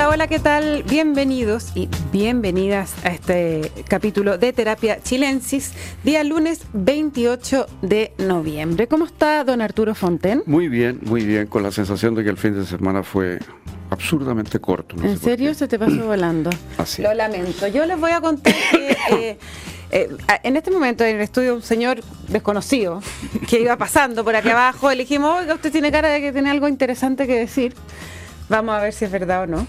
Hola, hola, ¿qué tal? Bienvenidos y bienvenidas a este capítulo de Terapia Chilensis, día lunes 28 de noviembre. ¿Cómo está don Arturo Fonten? Muy bien, muy bien, con la sensación de que el fin de semana fue absurdamente corto. ¿En serio se te pasó volando? Así. Lo lamento. Yo les voy a contar que... Eh, eh, en este momento en el estudio un señor desconocido que iba pasando por aquí abajo, le dijimos, oiga, usted tiene cara de que tiene algo interesante que decir. Vamos a ver si es verdad o no.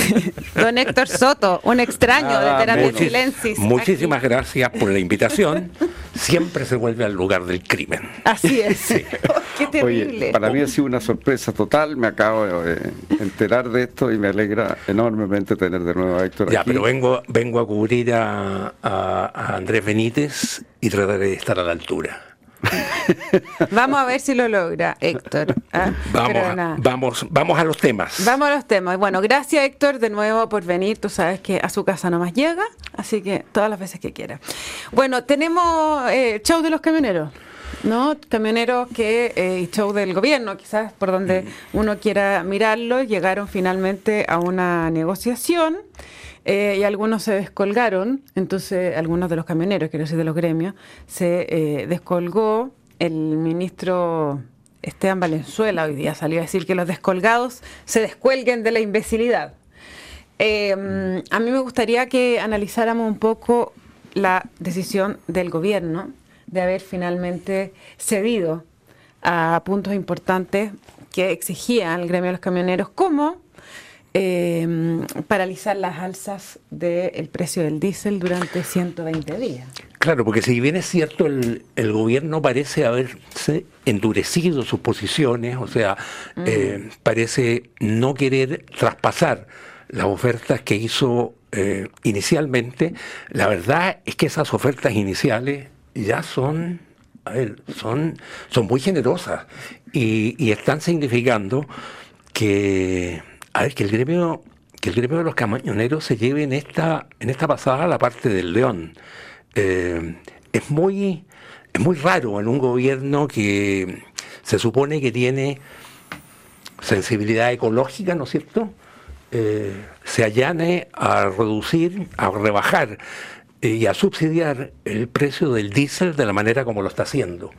Don Héctor Soto, un extraño de Terapia Chilensis. Muchísimas gracias por la invitación. Siempre se vuelve al lugar del crimen. Así es. Qué terrible. Oye, para mí ha sido una sorpresa total. Me acabo de enterar de esto y me alegra enormemente tener de nuevo a Héctor ya, aquí. pero vengo, vengo a cubrir a, a, a Andrés Benítez y trataré de estar a la altura. vamos a ver si lo logra, Héctor. ¿ah? Vamos, vamos, vamos a los temas. Vamos a los temas. Bueno, gracias, Héctor, de nuevo por venir. Tú sabes que a su casa no más llega, así que todas las veces que quiera. Bueno, tenemos eh, show de los camioneros. ¿no? Camioneros que, eh, show del gobierno, quizás por donde mm. uno quiera mirarlo, llegaron finalmente a una negociación. Eh, y algunos se descolgaron, entonces algunos de los camioneros, quiero decir de los gremios, se eh, descolgó el ministro Esteban Valenzuela hoy día salió a decir que los descolgados se descuelguen de la imbecilidad. Eh, a mí me gustaría que analizáramos un poco la decisión del gobierno de haber finalmente cedido a puntos importantes que exigían el gremio de los camioneros, como eh, paralizar las alzas del precio del diésel durante 120 días. Claro, porque si bien es cierto, el, el gobierno parece haberse endurecido sus posiciones, o sea, mm. eh, parece no querer traspasar las ofertas que hizo eh, inicialmente, la verdad es que esas ofertas iniciales ya son, a ver, son, son muy generosas y, y están significando que a ver, que el gremio, que el gremio de los camioneros se lleve en esta, en esta pasada la parte del león. Eh, es muy, es muy raro en un gobierno que se supone que tiene sensibilidad ecológica, ¿no es cierto? Eh, se allane a reducir, a rebajar eh, y a subsidiar el precio del diésel de la manera como lo está haciendo.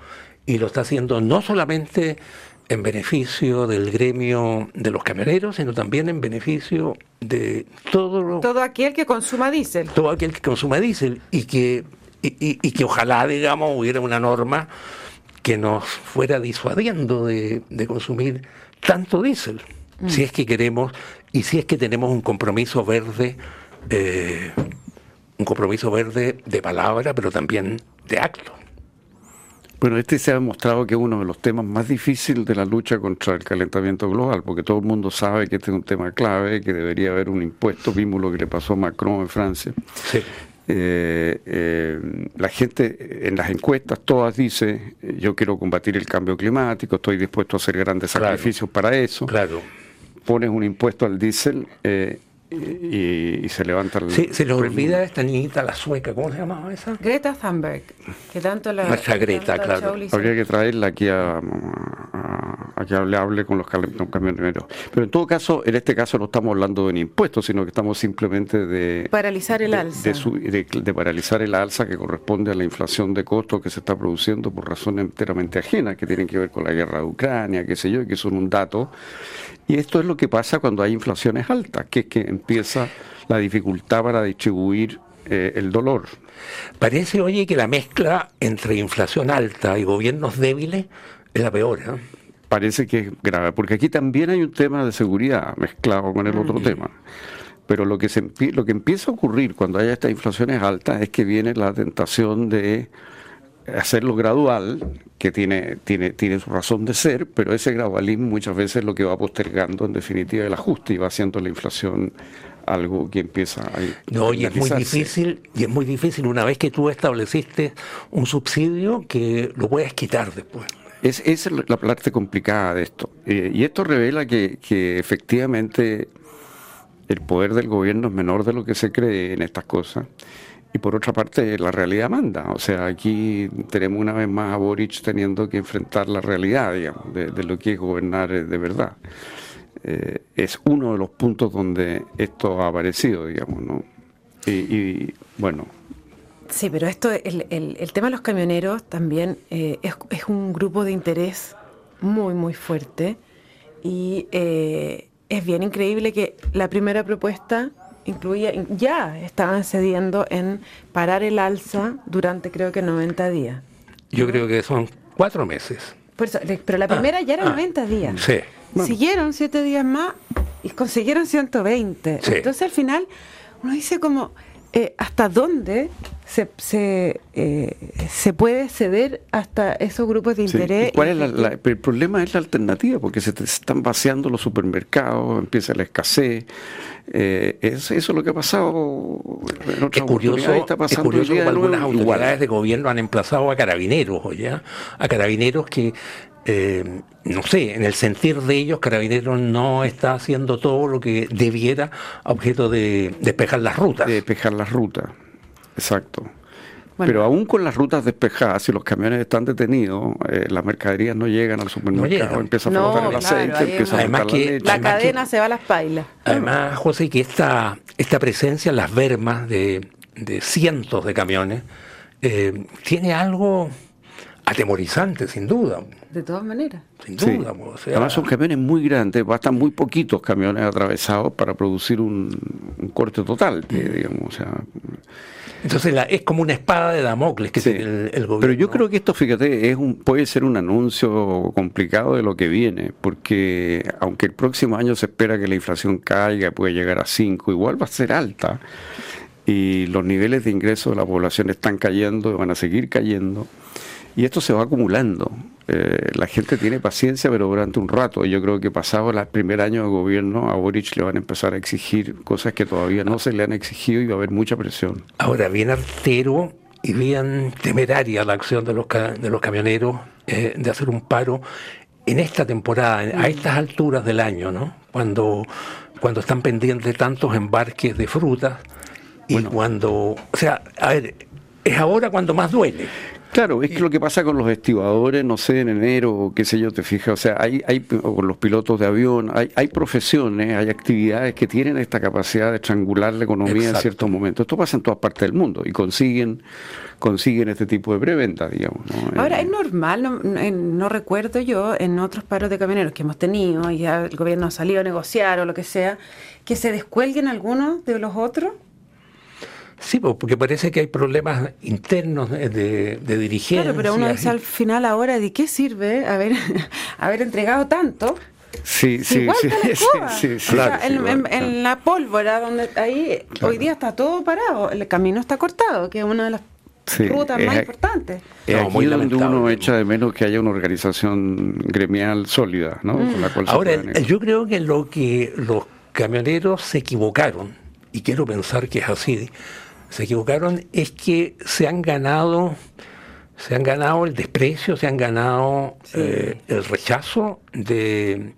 Y lo está haciendo no solamente en beneficio del gremio de los camioneros, sino también en beneficio de todo todo aquel que consuma diésel. Todo aquel que consuma diésel y que y, y, que ojalá, digamos, hubiera una norma que nos fuera disuadiendo de, de consumir tanto diésel, mm. si es que queremos y si es que tenemos un compromiso verde, eh, un compromiso verde de palabra, pero también de acto. Bueno, este se ha demostrado que es uno de los temas más difíciles de la lucha contra el calentamiento global, porque todo el mundo sabe que este es un tema clave, que debería haber un impuesto, vimos lo que le pasó a Macron en Francia. Sí. Eh, eh, la gente en las encuestas todas dice yo quiero combatir el cambio climático, estoy dispuesto a hacer grandes sacrificios para eso. Claro. Pones un impuesto al diésel eh, y, y, se levanta el. Sí, se le olvida esta niñita, la sueca, ¿cómo se llamaba esa? Greta Thunberg, que tanto la. Nuestra Greta, claro. Habría que traerla aquí a, a, a que hable, hable con los camioneros. Pero en todo caso, en este caso no estamos hablando de un impuesto, sino que estamos simplemente de. Paralizar el de, alza. De, su, de, de, paralizar el alza que corresponde a la inflación de costos que se está produciendo por razones enteramente ajenas, que tienen que ver con la guerra de Ucrania, qué sé yo, y que son un dato. Y esto es lo que pasa cuando hay inflaciones altas, que es que empieza la dificultad para distribuir eh, el dolor. Parece, oye, que la mezcla entre inflación alta y gobiernos débiles es la peor. ¿eh? Parece que es grave, porque aquí también hay un tema de seguridad mezclado con el otro mm. tema. Pero lo que, se, lo que empieza a ocurrir cuando hay estas inflaciones altas es que viene la tentación de hacerlo gradual, que tiene, tiene, tiene su razón de ser, pero ese gradualismo muchas veces es lo que va postergando en definitiva el ajuste y va haciendo la inflación algo que empieza a No, y es muy difícil, y es muy difícil una vez que tú estableciste un subsidio que lo puedes quitar después. Es, esa es la parte complicada de esto. Eh, y esto revela que, que efectivamente el poder del gobierno es menor de lo que se cree en estas cosas. Y por otra parte, la realidad manda. O sea, aquí tenemos una vez más a Boric teniendo que enfrentar la realidad, digamos, de, lo que es gobernar de verdad. eh, es uno de los puntos donde esto ha aparecido, digamos, ¿no? Y, bueno. Sí, pero esto, el, el, tema de los camioneros también eh, es, es, un grupo de interés muy, muy fuerte y eh, es bien increíble que la primera propuesta incluía, ya estaban cediendo en parar el alza durante creo que 90 días. Yo creo que son cuatro meses. pero la primera ah, ya era 90 ah. días. Sí. Siguieron siete días más y consiguieron 120. Entonces al final uno dice como, eh, ¿hasta dónde se, se, eh, se, puede ceder hasta esos grupos de interés? ¿Cuál es el problema es la alternativa, porque se están vaciando los supermercados, empieza la escasez. Eh, eso es lo que ha pasado en es curioso, está pasando es curioso algunas autoridades de gobierno han emplazado a carabineros, ¿ya? a carabineros que eh, no sé, en el sentir de ellos, Carabineros no está haciendo todo lo que debiera a objeto de despejar las rutas. De despejar las rutas, exacto. Pero aún con las rutas despejadas, si los camiones están detenidos, eh, las mercaderías no llegan al supermercado, empieza a flotar el aceite, empieza a la leche. La cadena se va a las pailas. Además, José, que esta, esta presencia en las vermas de, cientos de camiones eh, tiene algo atemorizante, sin duda. De todas maneras. Sin duda. Además son camiones muy grandes, bastan muy poquitos camiones atravesados para producir un, corte total, digamos. entonces es como una espada de Damocles que tiene el, gobierno. Pero yo creo que esto, fíjate, es un, puede ser un anuncio complicado de lo que viene, porque aunque el próximo año se espera que la inflación caiga, puede llegar a 5, igual va a ser alta. Y los niveles de ingreso de la población están cayendo, van a seguir cayendo. Y esto se va acumulando. Eh, la gente tiene paciencia, pero durante un rato. Yo creo que pasado el primer año de gobierno, a Boric le van a empezar a exigir cosas que todavía no se le han exigido y va a haber mucha presión. Ahora, bien artero y bien temeraria la acción de los, de los camioneros eh, de hacer un paro en esta temporada, a estas alturas del año, ¿no? Cuando, cuando están pendientes tantos embarques de frutas y cuando, o sea, a ver, es ahora cuando más duele. Claro, es que lo que pasa con los estibadores, no sé, en enero, qué sé yo, te fijas, o sea, hay, hay con los pilotos de avión, hay, hay profesiones, hay actividades que tienen esta capacidad de estrangular la economía en ciertos momentos. Esto pasa en todas partes del mundo y consiguen consiguen este tipo de preventa, digamos. Ahora, es normal, no, no, recuerdo yo, en otros paros de camioneros que hemos tenido, y ya el gobierno ha salido a negociar o lo que sea, que se descuelguen algunos de los otros. Sí, porque parece que hay problemas internos de, de dirigencia. Claro, pero uno dice al final ahora, ¿de qué sirve haber, haber entregado tanto? Sí, sí, Igual sí, la sí, sí, claro, en, la pólvora, donde ahí hoy día está todo parado, el camino está cortado, que es una de las rutas más importantes. Es aquí donde uno echa de menos que haya una organización gremial sólida, ¿no? Mm. Ahora, yo creo que lo que los camioneros se equivocaron, y quiero pensar que es así, se equivocaron es que se han ganado se han ganado el desprecio, se han ganado eh, el rechazo de,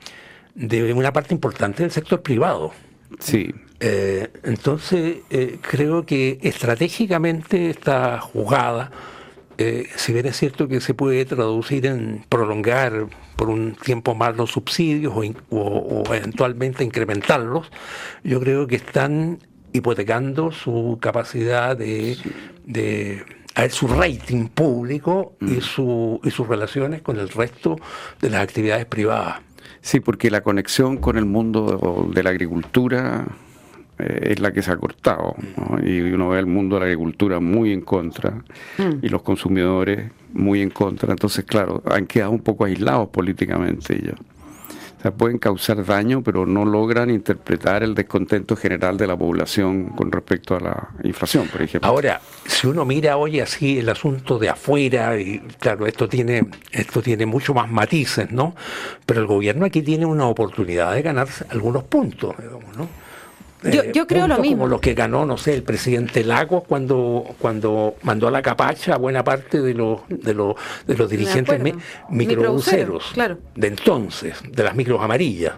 de, una parte importante del sector privado. Sí. Eh, entonces, eh, creo que estratégicamente esta jugada, si bien es cierto que se puede traducir en prolongar por un tiempo más los subsidios o, o eventualmente incrementarlos, yo creo que están hipotecando su capacidad de, de su rating público y, mm. su, y sus relaciones con el resto de las actividades privadas. Sí, porque la conexión con el mundo de la agricultura eh, es la que se ha cortado. Y uno ve el mundo de la agricultura muy en contra mm. y los consumidores muy en contra. Entonces, claro, han quedado un poco aislados políticamente ellos pueden causar daño, pero no logran interpretar el descontento general de la población con respecto a la inflación, por ejemplo. Ahora, si uno mira hoy así el asunto de afuera, y claro, esto tiene, esto tiene mucho más matices, ¿no? Pero el gobierno aquí tiene una oportunidad de ganar algunos puntos, digamos, ¿no? Yo, yo creo lo mismo. Como los que ganó, no sé, el presidente Lagos cuando, cuando mandó a la capacha a buena parte de los, de los, de los dirigentes microbuseros claro. de entonces, de las micros amarillas.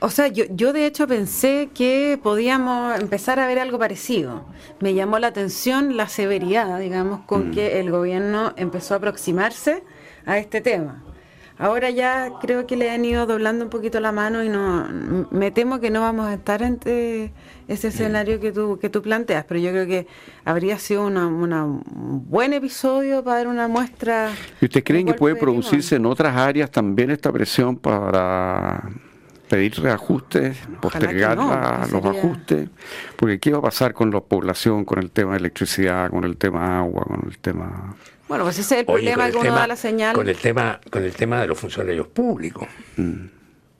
O sea, yo, yo de hecho pensé que podíamos empezar a ver algo parecido. Me llamó la atención la severidad, digamos, con mm. que el gobierno empezó a aproximarse a este tema. Ahora ya creo que le han ido doblando un poquito la mano y no me temo que no vamos a estar ante ese escenario que tú que tú planteas, pero yo creo que habría sido una, un buen episodio para dar una muestra. ¿Y ustedes creen que puede producirse en otras áreas también esta presión para pedir reajustes, postergar los ajustes, porque ¿qué va a pasar con la población, con el tema de electricidad, con el tema agua, con el tema... Bueno, pues ese es el problema que uno da la señal. Con el tema, con el tema de los funcionarios públicos. Mm.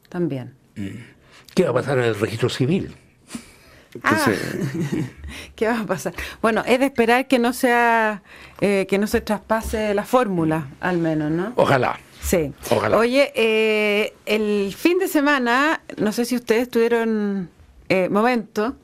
También. Mm. ¿Qué va a pasar en el registro civil? Ah, ¿Qué va a pasar? Bueno, es de esperar que no sea, eh, que no se traspase la fórmula, al menos, ¿no? Ojalá. Sí. Oye, eh, el fin de semana, no sé si ustedes tuvieron eh, momento.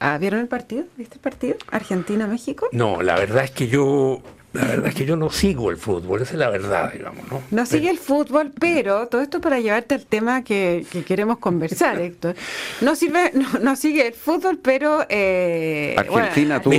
Ah, ¿Vieron el partido? ¿Viste el partido? Argentina-México. No, la verdad es que yo la verdad es que yo no sigo el fútbol, esa es la verdad, digamos, ¿no? No sigue el fútbol, pero todo esto para llevarte al tema que, queremos conversar, Héctor. No sirve, no, sigue el fútbol, pero eh, Argentina tuvo,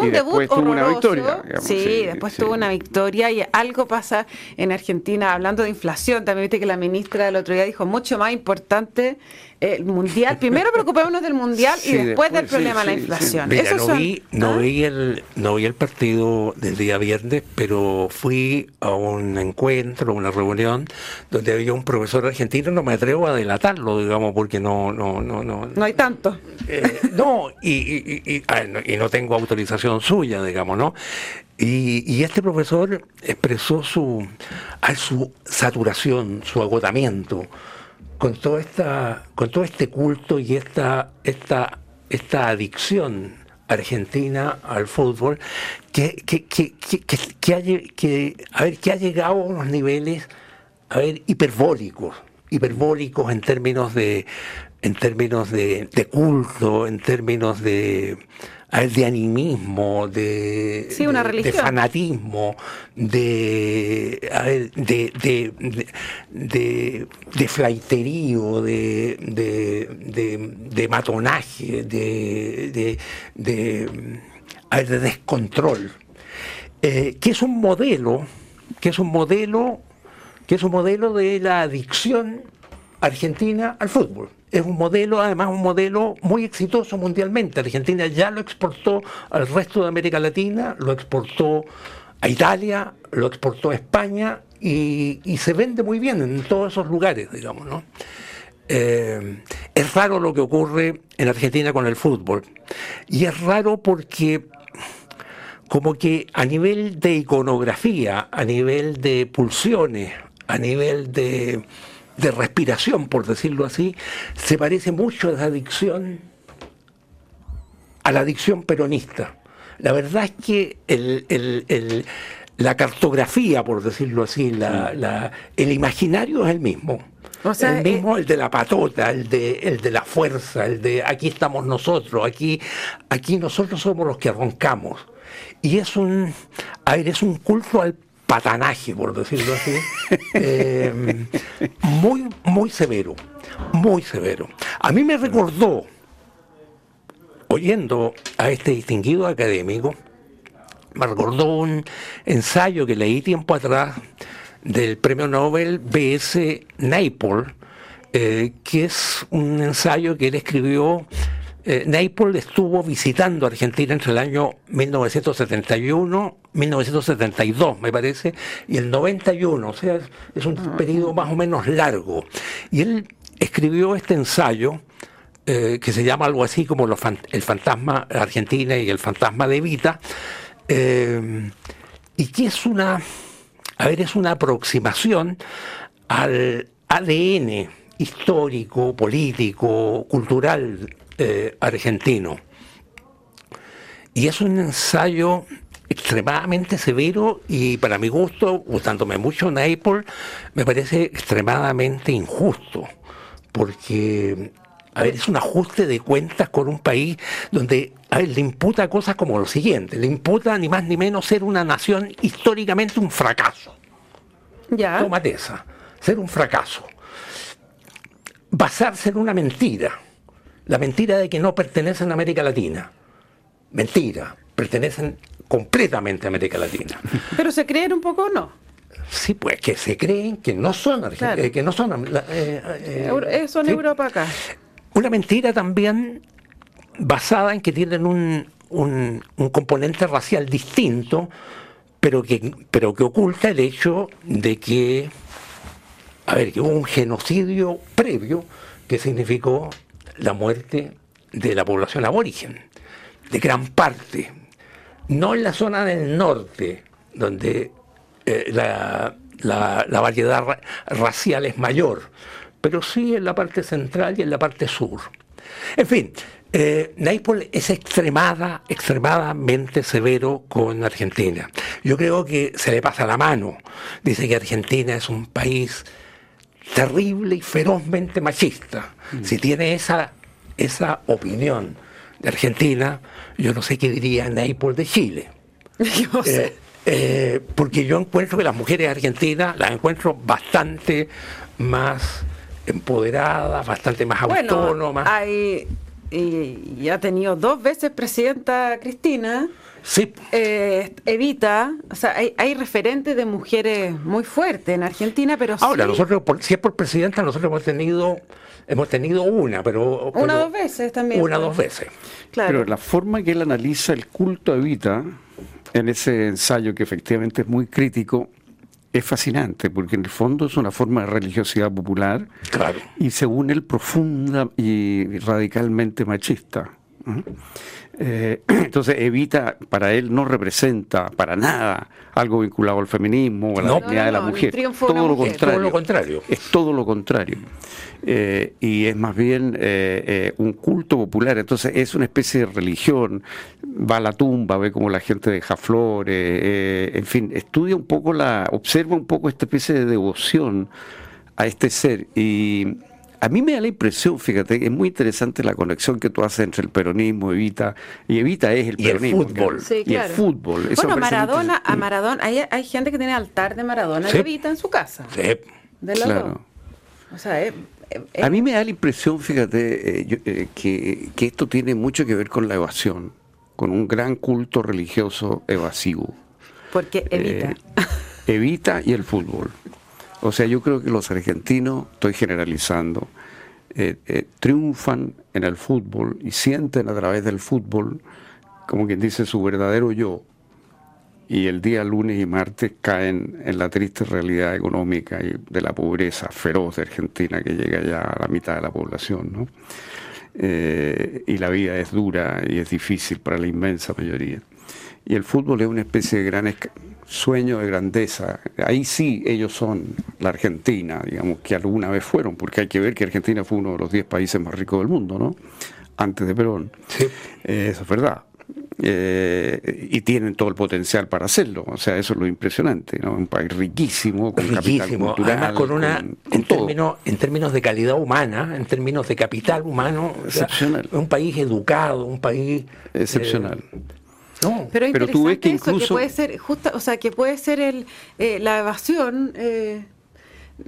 un debut horroroso. Una victoria, sí, después tuvo una victoria y algo pasa en Argentina, hablando de inflación, también viste que la ministra el otro día dijo mucho más importante el mundial, primero preocupémonos del mundial y después, del problema de la inflación. no, vi, no, ¿ah? vi el, no vi el partido del día viernes, pero fui a un encuentro, una reunión, donde había un profesor argentino, no me atrevo a delatarlo, digamos, porque no... No, no, no, no hay tanto. Eh, no, y, y, y, ah, y, no tengo autorización suya, digamos, ¿no? Y, este profesor expresó su, su saturación, su agotamiento con toda esta, con todo este culto y esta, esta, esta adicción argentina al fútbol que, que, que, que, ha, ver, que ha llegado a unos niveles a ver, hiperbólicos, hiperbólicos en términos de en términos de culto, en términos de de animismo, de, de, fanatismo, de, de, de, de, de flaiterío, de, de, matonaje, de, de, descontrol, eh, que es un modelo, que es un modelo, que es un modelo de la adicción argentina al fútbol es un modelo, además un modelo muy exitoso mundialmente. Argentina ya lo exportó al resto de América Latina, lo exportó a Italia, lo exportó a España y, se vende muy bien en todos esos lugares, digamos, ¿no? Eh, es raro lo que ocurre en Argentina con el fútbol. Y es raro porque como que a nivel de iconografía, a nivel de pulsiones, a nivel de de respiración, por decirlo así, se parece mucho a la adicción, a la adicción peronista. La verdad es que la cartografía, por decirlo así, el imaginario es el mismo. el eh, mismo, el de la patota, el de, el de la fuerza, el de aquí estamos nosotros, aquí, aquí nosotros somos los que roncamos. Y es un, a ver, es un culto al patanaje, por decirlo así, eh, muy, muy severo, muy severo. A mí me recordó, oyendo a este distinguido académico, me recordó un ensayo que leí tiempo atrás del premio Nobel B.S. Naipaul, eh, que es un ensayo que él escribió eh, estuvo visitando Argentina entre el año 1971, 1972 me parece, y el 91, o sea, es un periodo más o menos largo. Y él escribió este ensayo eh, que se llama algo así como El fantasma Argentina y el fantasma de Vita, eh, y que es una, a ver, es una aproximación al ADN histórico, político, cultural eh, argentino. Y es un ensayo extremadamente severo y para mi gusto, gustándome mucho Naples, me parece extremadamente injusto, porque a ver, es un ajuste de cuentas con un país donde a le imputa cosas como lo siguiente, le imputa ni más ni menos ser una nación históricamente un fracaso. Ya. Tómate esa, ser un fracaso. Basarse en una mentira la mentira de que no pertenecen a América Latina. Mentira, pertenecen completamente a América Latina. Pero se creen un poco o no. Sí, pues que se creen que no son argentinos, que no son... son Europa acá. Una mentira también basada en que tienen un, un, componente racial distinto, pero que, pero que oculta el hecho de que, a ver, que hubo un genocidio previo que significó la muerte de la población aborigen, de gran parte. No en la zona del norte, donde eh, la, la, variedad racial es mayor, pero sí en la parte central y en la parte sur. En fin, eh, es extremada, extremadamente severo con Argentina. Yo creo que se le pasa la mano. Dice que Argentina es un país terrible y ferozmente machista. Mm. Si tiene esa, esa opinión de Argentina, yo no sé qué diría Naples de Chile. Eh, eh, porque yo encuentro que las mujeres argentinas las encuentro bastante más empoderadas, bastante más autónomas. Hay, y, ha tenido dos veces presidenta Cristina. Sí. Eh, evita, o sea, hay, referentes de mujeres muy fuertes en Argentina, pero Ahora, nosotros, si es por presidenta, nosotros hemos tenido hemos tenido una, pero... Una o dos veces también. Una o dos veces. Claro. Pero la forma que él analiza el culto a Evita, en ese ensayo que efectivamente es muy crítico, es fascinante, porque en el fondo es una forma de religiosidad popular claro. y según él profunda y radicalmente machista. Eh, entonces Evita, para él, no representa para nada algo vinculado al feminismo o a la dignidad de la mujer. Todo, Lo contrario, lo contrario. Es todo lo contrario. Eh, y es más bien eh, un culto popular. Entonces es una especie de religión. Va a la tumba, ve como la gente deja flores, en fin, estudia un poco la, observa un poco esta especie de devoción a este ser. Y a mí me da la impresión, fíjate, es muy interesante la conexión que tú haces entre el peronismo, Evita, y Evita es el peronismo. Y el fútbol. Y el fútbol. bueno, Maradona, a Maradona, hay, hay, gente que tiene altar de Maradona y Evita en su casa. Sí. De claro. O sea, es, A mí me da la impresión, fíjate, eh, eh, que, que esto tiene mucho que ver con la evasión, con un gran culto religioso evasivo. Porque evita. Eh, evita y el fútbol. O sea, yo creo que los argentinos, estoy generalizando, eh, eh, triunfan en el fútbol y sienten a través del fútbol, como quien dice, su verdadero yo. Y el día lunes y martes caen en la triste realidad económica y de la pobreza feroz de Argentina que llega ya a la mitad de la población. ¿no? Eh, y la vida es dura y es difícil para la inmensa mayoría. Y el fútbol es una especie de gran sueño de grandeza. Ahí sí ellos son la Argentina, digamos, que alguna vez fueron, porque hay que ver que Argentina fue uno de los 10 países más ricos del mundo, ¿no? Antes de Perón. Sí. Eh, eso es verdad. Eh, y tienen todo el potencial para hacerlo. O sea, eso es lo impresionante, ¿no? Un país riquísimo, con riquísimo. Además, con una, en, términos, en términos de calidad humana, en términos de capital humano, excepcional. un país educado, un país excepcional. Eh, no, pero, pero tú ves que incluso que puede ser justa, o sea, que puede ser el, eh, la evasión eh,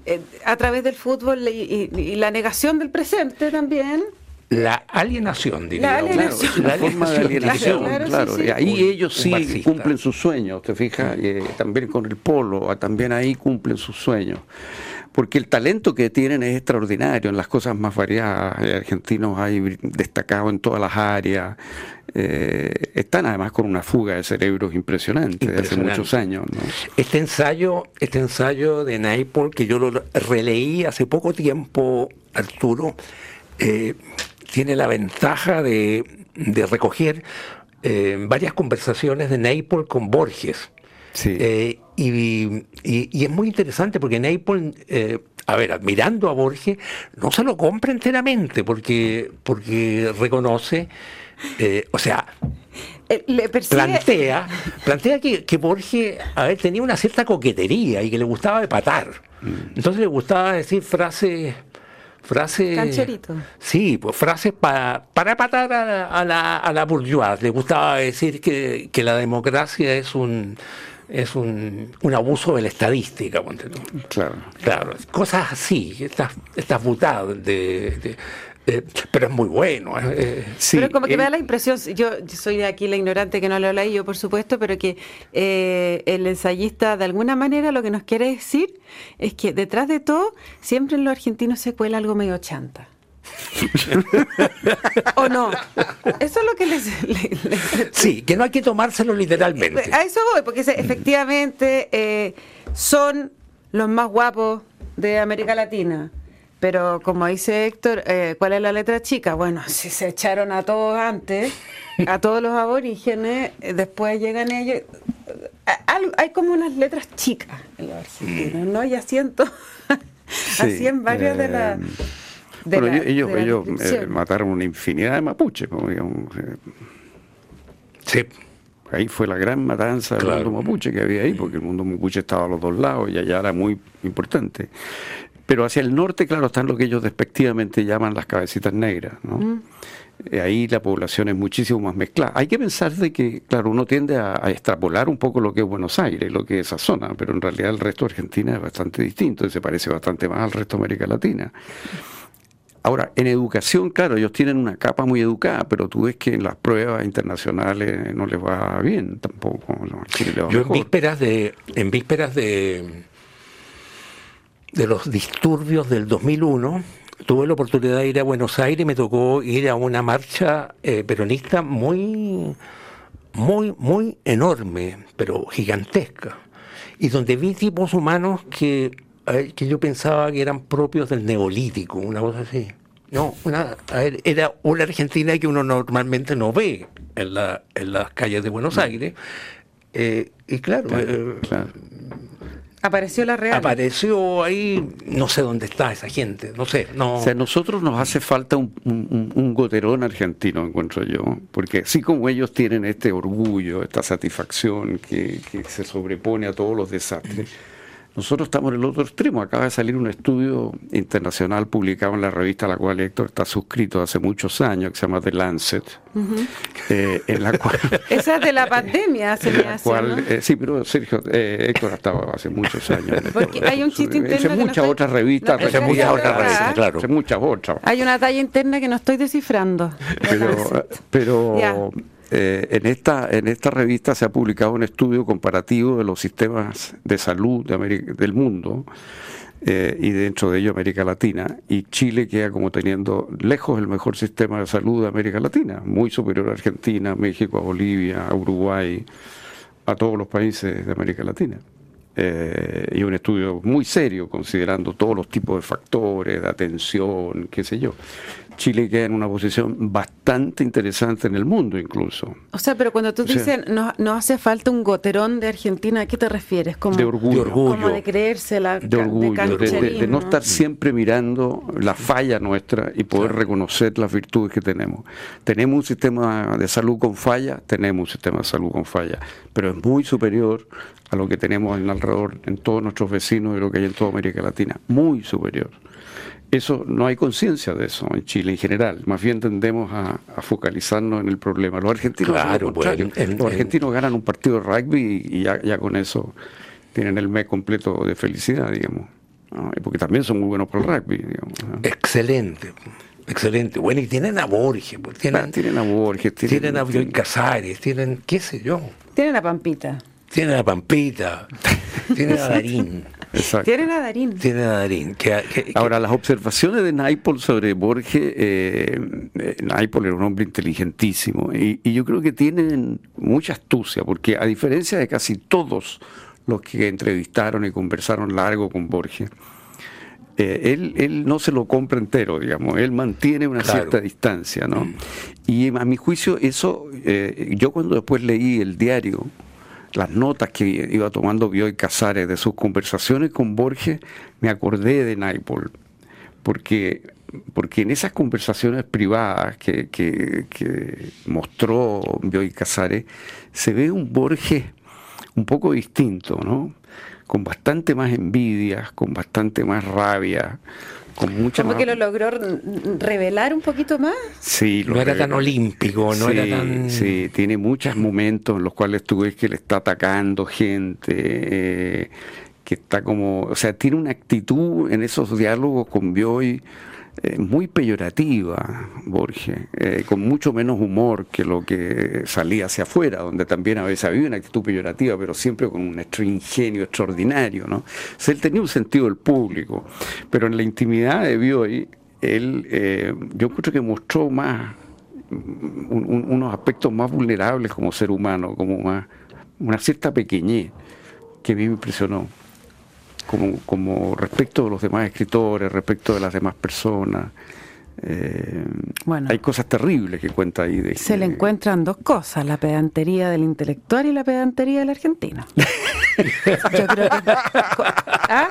eh, a través del fútbol y, la negación del presente también. La alienación, diría. La alienación. La, forma de alienación, claro. ahí ellos sí cumplen sus sueños, te fijas, también con el polo, también ahí cumplen sus sueños porque el talento que tienen es extraordinario en las cosas más variadas. argentinos hay destacados en todas las áreas. Eh, están además con una fuga de cerebros impresionante, de hace muchos años. Este ensayo, este ensayo de Naipaul, que yo lo releí hace poco tiempo, Arturo, eh, tiene la ventaja de, recoger eh, varias conversaciones de Naipaul con Borges. Sí. Y, es muy interesante porque Naples, eh, a ver, admirando a Borges, no se lo compra enteramente porque, porque reconoce, eh, o sea, eh, plantea, plantea que, que Borges a ver, tenía una cierta coquetería y que le gustaba de patar. Mm. Entonces le gustaba decir frases frases. Cancherito. Sí, pues frases para, para patar a, la, a la bourgeois. Le gustaba decir que, que la democracia es un es un, un abuso de la estadística, Claro. Claro, cosas así, estas, estas butadas de, Eh, pero es muy bueno. Eh, pero como que me da la impresión, yo, soy de aquí la ignorante que no lo leí yo, por supuesto, pero que el ensayista de alguna manera lo que nos quiere decir es que detrás de todo siempre en los argentinos se cuela algo medio chanta. ¿O no? Eso es lo que les, Sí, que no hay que tomárselo literalmente. A eso voy, porque efectivamente eh, son los más guapos de América Latina. Pero como dice Héctor, eh, ¿cuál es la letra chica? Bueno, si se echaron a todos antes, a todos los aborígenes, eh, después llegan ellos. Hay como unas letras chicas en los argentinos, ¿no? Y asiento así en varias de las bueno, ellos, ellos eh, mataron una infinidad de mapuches, Sí. Ahí fue la gran matanza del mundo mapuche que había ahí, porque el mundo mapuche estaba a los dos lados y allá era muy importante. Pero hacia el norte, claro, están lo que ellos despectivamente llaman las cabecitas negras, ¿no? Mm. Eh, ahí la población es muchísimo más mezclada. Hay que pensar de que, claro, uno tiende a, extrapolar un poco lo que es Buenos Aires, lo que es esa zona, pero en realidad el resto de Argentina es bastante distinto y se parece bastante más al resto de América Latina. Ahora, en educación, claro, ellos tienen una capa muy educada, pero tú ves que en las pruebas internacionales no les va bien tampoco. Yo en vísperas de, en vísperas de, de los disturbios del 2001, tuve la oportunidad de ir a Buenos Aires y me tocó ir a una marcha eh, peronista muy, muy, muy enorme, pero gigantesca, y donde vi tipos humanos que que yo pensaba que eran propios del neolítico, una cosa así. No, una, era una Argentina que uno normalmente no ve en, la, en las calles de Buenos mm. Aires. Eh, y claro, eh, Apareció la real. Apareció ahí, no sé dónde está esa gente, no sé. No. O sea, a nosotros nos hace falta un, un, goterón argentino, encuentro yo, porque así como ellos tienen este orgullo, esta satisfacción que, que se sobrepone a todos los desastres, nosotros estamos en el otro extremo. Acaba de salir un estudio internacional publicado en la revista a la cual Héctor está suscrito hace muchos años, que se llama The Lancet, eh, en la cual... Esa es de la pandemia, se me hace, eh, Sí, pero Sergio, eh, Héctor estaba hace muchos años. Porque hay un chiste interno Hace muchas otras revistas. hace muchas otras revistas, claro. Hace muchas otras. Hay una talla interna que no estoy descifrando. Pero... pero eh, en, esta, en esta revista se ha publicado un estudio comparativo de los sistemas de salud de del mundo eh, y dentro de ello América Latina. Y Chile queda como teniendo lejos el mejor sistema de salud de América Latina, muy superior a Argentina, México, a Bolivia, a Uruguay, a todos los países de América Latina. Eh, y un estudio muy serio considerando todos los tipos de factores, de atención, qué sé yo. Chile queda en una posición bastante interesante en el mundo incluso. O sea, pero cuando tú dices no, no hace falta un goterón de Argentina, ¿a qué te refieres? Como, de orgullo. Como de creérsela. De orgullo, de, no estar siempre mirando la falla nuestra y poder reconocer las virtudes que tenemos. Tenemos un sistema de salud con falla, tenemos un sistema de salud con falla, pero es muy superior a lo que tenemos en alrededor, en todos nuestros vecinos y lo que hay en toda América Latina. Muy superior. Eso no hay conciencia de eso en Chile en general. Más bien tendemos a, focalizarnos en el problema. Los argentinos, pues, los argentinos ganan un partido de rugby y, ya, con eso tienen el mes completo de felicidad, digamos. Porque también son muy buenos por el rugby, digamos. Excelente. Excelente. Bueno, y tienen a Borges. Pues, tienen, ah, tienen a Borges. Tienen, a Bioy Casares. Tienen, qué sé yo. Tienen a Pampita. Tienen a Pampita. tienen a Darín. Tienen a Darín. Tienen a Darín. Ahora, las observaciones de Naipol sobre Borges, eh, eh Naipol era un hombre inteligentísimo y, yo creo que tienen mucha astucia, porque a diferencia de casi todos los que entrevistaron y conversaron largo con Borges, eh, él, él, no se lo compra entero, digamos, él mantiene una cierta distancia, ¿no? Mm. Y a mi juicio, eso, eh, yo cuando después leí el diario, las notas que iba tomando Bioy Casares de sus conversaciones con Borges, me acordé de Naipol, porque, porque en esas conversaciones privadas que, que, mostró Bioy Casares, se ve un Borges un poco distinto, ¿no? Con bastante más envidia, con bastante más rabia, como que lo logró revelar un poquito más. Sí, no era tan olímpico, no era tan. Sí, tiene muchos momentos en los cuales tú ves que le está atacando gente, eh, que está como. O sea, tiene una actitud en esos diálogos con Bioy eh, muy peyorativa, Borges, eh, con mucho menos humor que lo que salía hacia afuera, donde también a veces había una actitud peyorativa, pero siempre con un ingenio extraordinario. ¿no? O él tenía un sentido del público, pero en la intimidad de Bioy, él, eh, yo creo que mostró más, unos aspectos más vulnerables como ser humano, como más, una cierta pequeñez que a mí me impresionó como, como respecto de los demás escritores, respecto de las demás personas. Eh, bueno, hay cosas terribles que cuenta ahí. De se le encuentran dos cosas, la pedantería del intelectual y la pedantería del argentino. Yo creo que, ¿ah?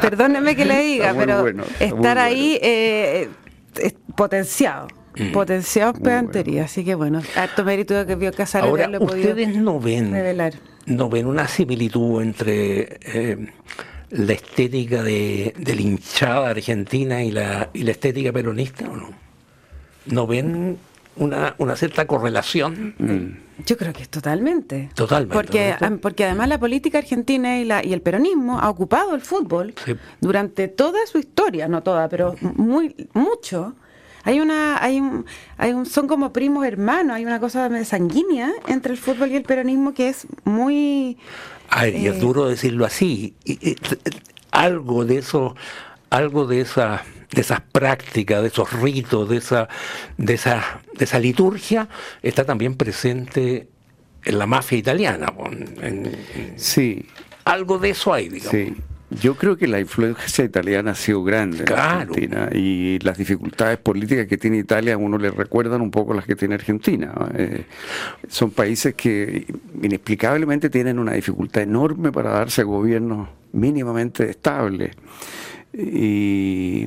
Perdóneme que le diga, pero estar ahí eh, es potenciado. Mm. Potenciado pedantería, así que bueno, harto mérito que vio Casares Ahora, lo ustedes no ven, no ven una similitud entre eh, la estética de, la hinchada argentina y la, y la estética peronista o no? ¿No ven una, una cierta correlación? Mm. Yo creo que es totalmente. Totalmente. Porque, porque además la política argentina y, la, y el peronismo ha ocupado el fútbol durante toda su historia, no toda, pero muy mucho. Hay una, hay un, hay un, son como primos hermanos, hay una cosa sanguínea entre el fútbol y el peronismo que es muy y es eh. duro decirlo así. algo de eso, algo de esa de esas prácticas, de esos ritos, de esa, de esa, de esa liturgia, está también presente en la mafia italiana. sí. Algo de eso hay, digamos. Sí. Yo creo que la influencia italiana ha sido grande en Argentina y las dificultades políticas que tiene Italia a uno le recuerdan un poco las que tiene Argentina. Eh, son países que inexplicablemente tienen una dificultad enorme para darse gobiernos mínimamente estables. Y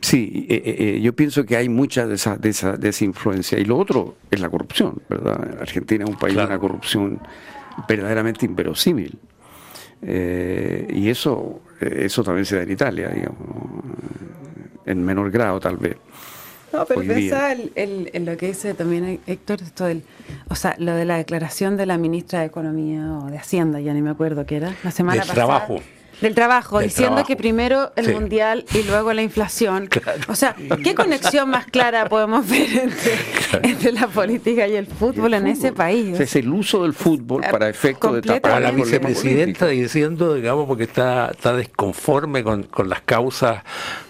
sí, eh, eh, yo pienso que hay mucha de esa, de, esa, de esa influencia. Y lo otro es la corrupción, ¿verdad? Argentina es un país de una corrupción verdaderamente inverosímil. Eh, y eso, eso también se da en Italia, digamos, en menor grado tal vez. No, pero pensaba en lo que dice también Héctor, esto del, o sea, lo de la declaración de la ministra de Economía o de Hacienda, ya ni me acuerdo qué era, la semana pasada. Trabajo. Del trabajo, diciendo que primero el mundial y luego la inflación. O sea, ¿qué conexión más clara podemos ver entre, la política y el fútbol en ese país? Es el uso del fútbol para efecto de tapar a la vicepresidenta diciendo, digamos, porque está, está desconforme con, las causas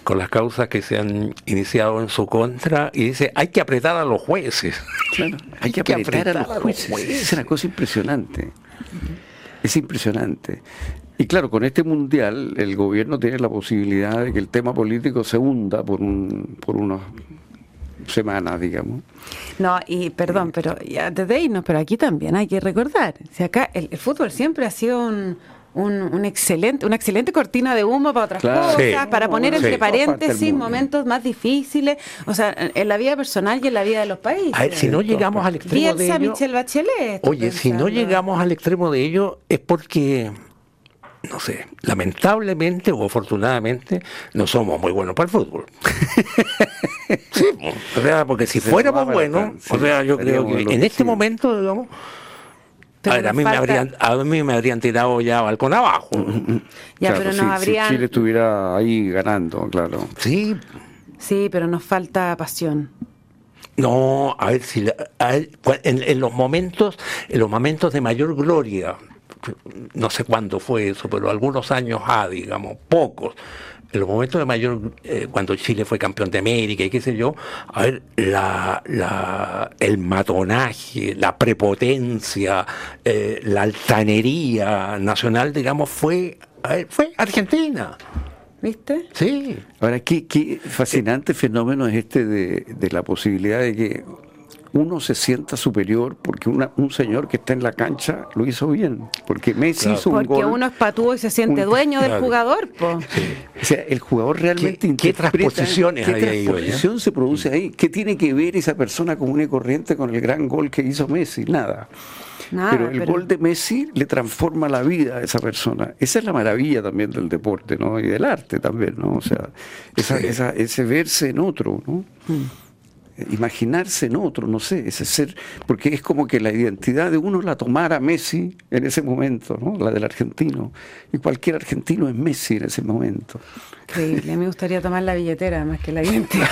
con las causas que se han iniciado en su contra y dice hay que apretar a los jueces. hay, que, apretar, a los jueces. Es una cosa impresionante. Es impresionante. Y claro, con este mundial el gobierno tiene la posibilidad de que el tema político se hunda por, un, por unas semanas, digamos. No, y perdón, pero ya desde irnos, pero aquí también hay que recordar, si acá el, fútbol siempre ha sido un, un, excelente, una excelente cortina de humo para otras cosas, para poner entre paréntesis momentos más difíciles, o sea, en la vida personal y en la vida de los países. A ver, si no llegamos al extremo de ello, Bachelet. Oye, si no llegamos al extremo de ello es porque no sé, lamentablemente o afortunadamente no somos muy buenos para el fútbol. sí, o sea, porque si fuéramos buenos, o sea, yo creo que en este momento, digamos, a, ver, a, mí me habrían, a mí me habrían tirado ya balcón abajo. Ya, pero nos habrían... Si Chile estuviera ahí ganando, claro. Sí. Sí, pero nos falta pasión. No, a ver si en, en, los momentos, en los momentos de mayor gloria no sé cuándo fue eso, pero algunos años ha, digamos, pocos, en los momentos de mayor, eh, cuando Chile fue campeón de América y qué sé yo, a ver, la, la, el matonaje, la prepotencia, eh, la altanería nacional, digamos, fue, fue Argentina. ¿Viste? Sí. Ahora, qué, qué fascinante fenómeno es este de, de la posibilidad de que uno se sienta superior porque un señor que está en la cancha lo hizo bien. Porque Messi hizo un porque uno es patúo y se siente dueño del jugador. O sea, el jugador realmente ¿Qué, ¿Qué transposiciones ¿qué transposición se produce ahí? ¿Qué tiene que ver esa persona común y corriente con el gran gol que hizo Messi? Nada. pero el gol de Messi le transforma la vida a esa persona. Esa es la maravilla también del deporte, ¿no? Y del arte también, ¿no? O sea, esa, ese verse en otro, ¿no? Mm. Imaginarse en otro, no sé, ese ser, porque es como que la identidad de uno la tomara Messi en ese momento, ¿no? la del argentino, y cualquier argentino es Messi en ese momento. Increíble, me gustaría tomar la billetera más que la identidad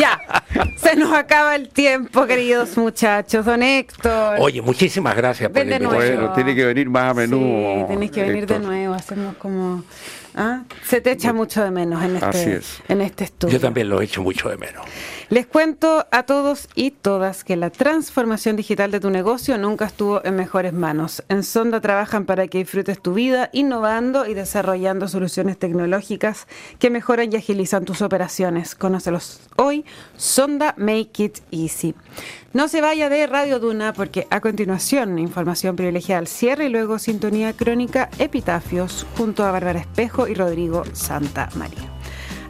Ya, se nos acaba el tiempo, queridos muchachos. Don Héctor. Oye, muchísimas gracias por el Bueno, tiene que venir más a menudo. Sí, tienes que venir de nuevo, hacemos como ¿Ah? Se te echa mucho de menos en este, en este estudio. Yo también lo echo mucho de menos. Les cuento a todos y todas que la transformación digital de tu negocio nunca estuvo en mejores manos. En Sonda trabajan para que disfrutes tu vida innovando y desarrollando soluciones tecnológicas que mejoran y agilizan tus operaciones. Conócelos hoy. Sonda Make It Easy. No se vaya de Radio Duna porque a continuación información privilegiada al cierre y luego sintonía crónica Epitafios junto a Bárbara Espejo y Rodrigo Santa María.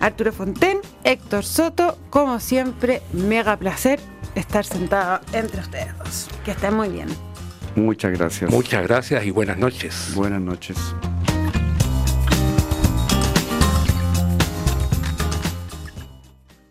Arturo Fonten, Héctor Soto, como siempre, mega placer estar sentado entre ustedes dos. Que estén muy bien. Muchas gracias. Muchas gracias y buenas noches. Buenas noches.